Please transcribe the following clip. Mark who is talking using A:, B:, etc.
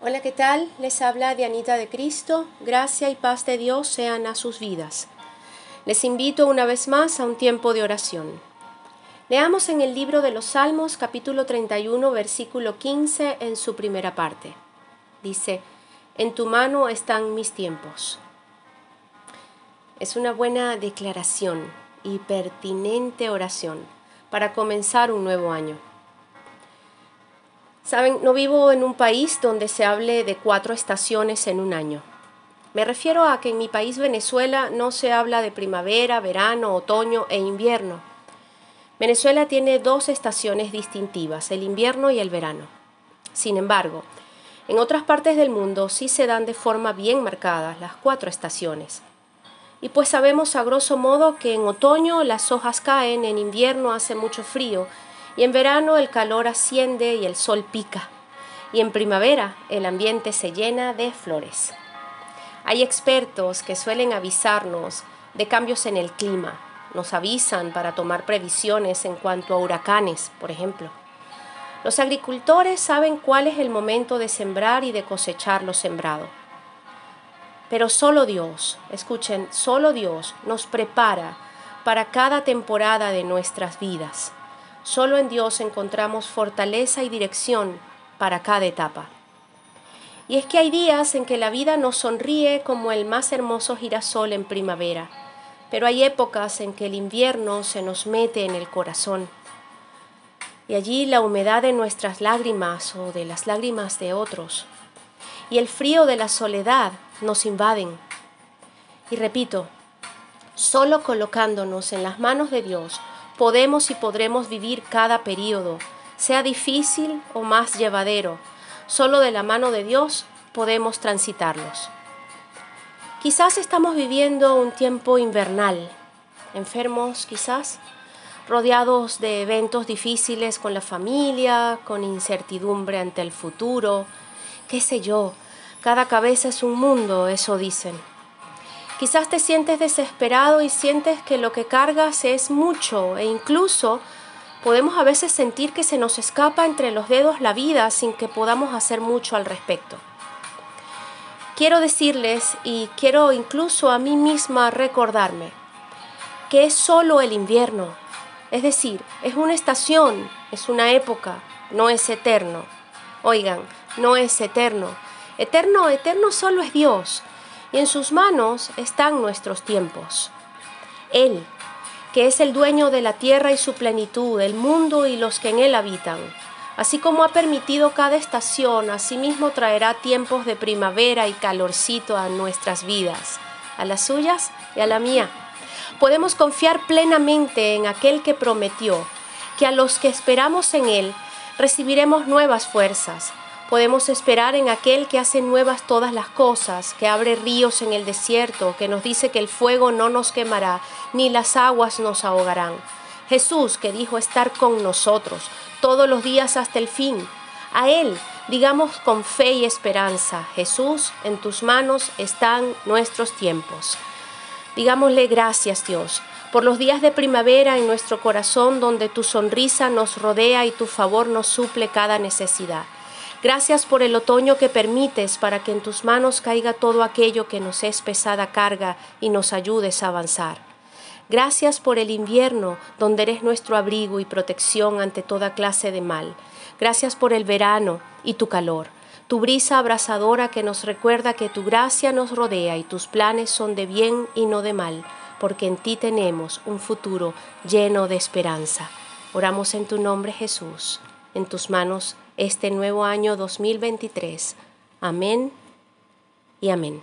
A: Hola, ¿qué tal? Les habla Dianita de Cristo. Gracia y paz de Dios sean a sus vidas. Les invito una vez más a un tiempo de oración. Leamos en el libro de los Salmos capítulo 31 versículo 15 en su primera parte. Dice, En tu mano están mis tiempos. Es una buena declaración y pertinente oración para comenzar un nuevo año. Saben, no vivo en un país donde se hable de cuatro estaciones en un año. Me refiero a que en mi país Venezuela no se habla de primavera, verano, otoño e invierno. Venezuela tiene dos estaciones distintivas, el invierno y el verano. Sin embargo, en otras partes del mundo sí se dan de forma bien marcada las cuatro estaciones. Y pues sabemos a grosso modo que en otoño las hojas caen, en invierno hace mucho frío y en verano el calor asciende y el sol pica. Y en primavera el ambiente se llena de flores. Hay expertos que suelen avisarnos de cambios en el clima. Nos avisan para tomar previsiones en cuanto a huracanes, por ejemplo. Los agricultores saben cuál es el momento de sembrar y de cosechar lo sembrado. Pero solo Dios, escuchen, solo Dios nos prepara para cada temporada de nuestras vidas. Solo en Dios encontramos fortaleza y dirección para cada etapa. Y es que hay días en que la vida nos sonríe como el más hermoso girasol en primavera, pero hay épocas en que el invierno se nos mete en el corazón. Y allí la humedad de nuestras lágrimas o de las lágrimas de otros y el frío de la soledad nos invaden. Y repito, solo colocándonos en las manos de Dios podemos y podremos vivir cada periodo, sea difícil o más llevadero. Solo de la mano de Dios podemos transitarlos. Quizás estamos viviendo un tiempo invernal, enfermos quizás, rodeados de eventos difíciles con la familia, con incertidumbre ante el futuro, qué sé yo, cada cabeza es un mundo, eso dicen. Quizás te sientes desesperado y sientes que lo que cargas es mucho e incluso podemos a veces sentir que se nos escapa entre los dedos la vida sin que podamos hacer mucho al respecto. Quiero decirles y quiero incluso a mí misma recordarme que es solo el invierno, es decir, es una estación, es una época, no es eterno. Oigan, no es eterno. Eterno, eterno solo es Dios y en sus manos están nuestros tiempos. Él, que es el dueño de la tierra y su plenitud, el mundo y los que en él habitan. Así como ha permitido cada estación, asimismo traerá tiempos de primavera y calorcito a nuestras vidas, a las suyas y a la mía. Podemos confiar plenamente en aquel que prometió que a los que esperamos en él recibiremos nuevas fuerzas, Podemos esperar en aquel que hace nuevas todas las cosas, que abre ríos en el desierto, que nos dice que el fuego no nos quemará, ni las aguas nos ahogarán. Jesús que dijo estar con nosotros todos los días hasta el fin. A Él digamos con fe y esperanza, Jesús, en tus manos están nuestros tiempos. Digámosle gracias Dios por los días de primavera en nuestro corazón donde tu sonrisa nos rodea y tu favor nos suple cada necesidad. Gracias por el otoño que permites para que en tus manos caiga todo aquello que nos es pesada carga y nos ayudes a avanzar. Gracias por el invierno, donde eres nuestro abrigo y protección ante toda clase de mal. Gracias por el verano y tu calor, tu brisa abrasadora que nos recuerda que tu gracia nos rodea y tus planes son de bien y no de mal, porque en ti tenemos un futuro lleno de esperanza. Oramos en tu nombre Jesús, en tus manos este nuevo año 2023. Amén y amén.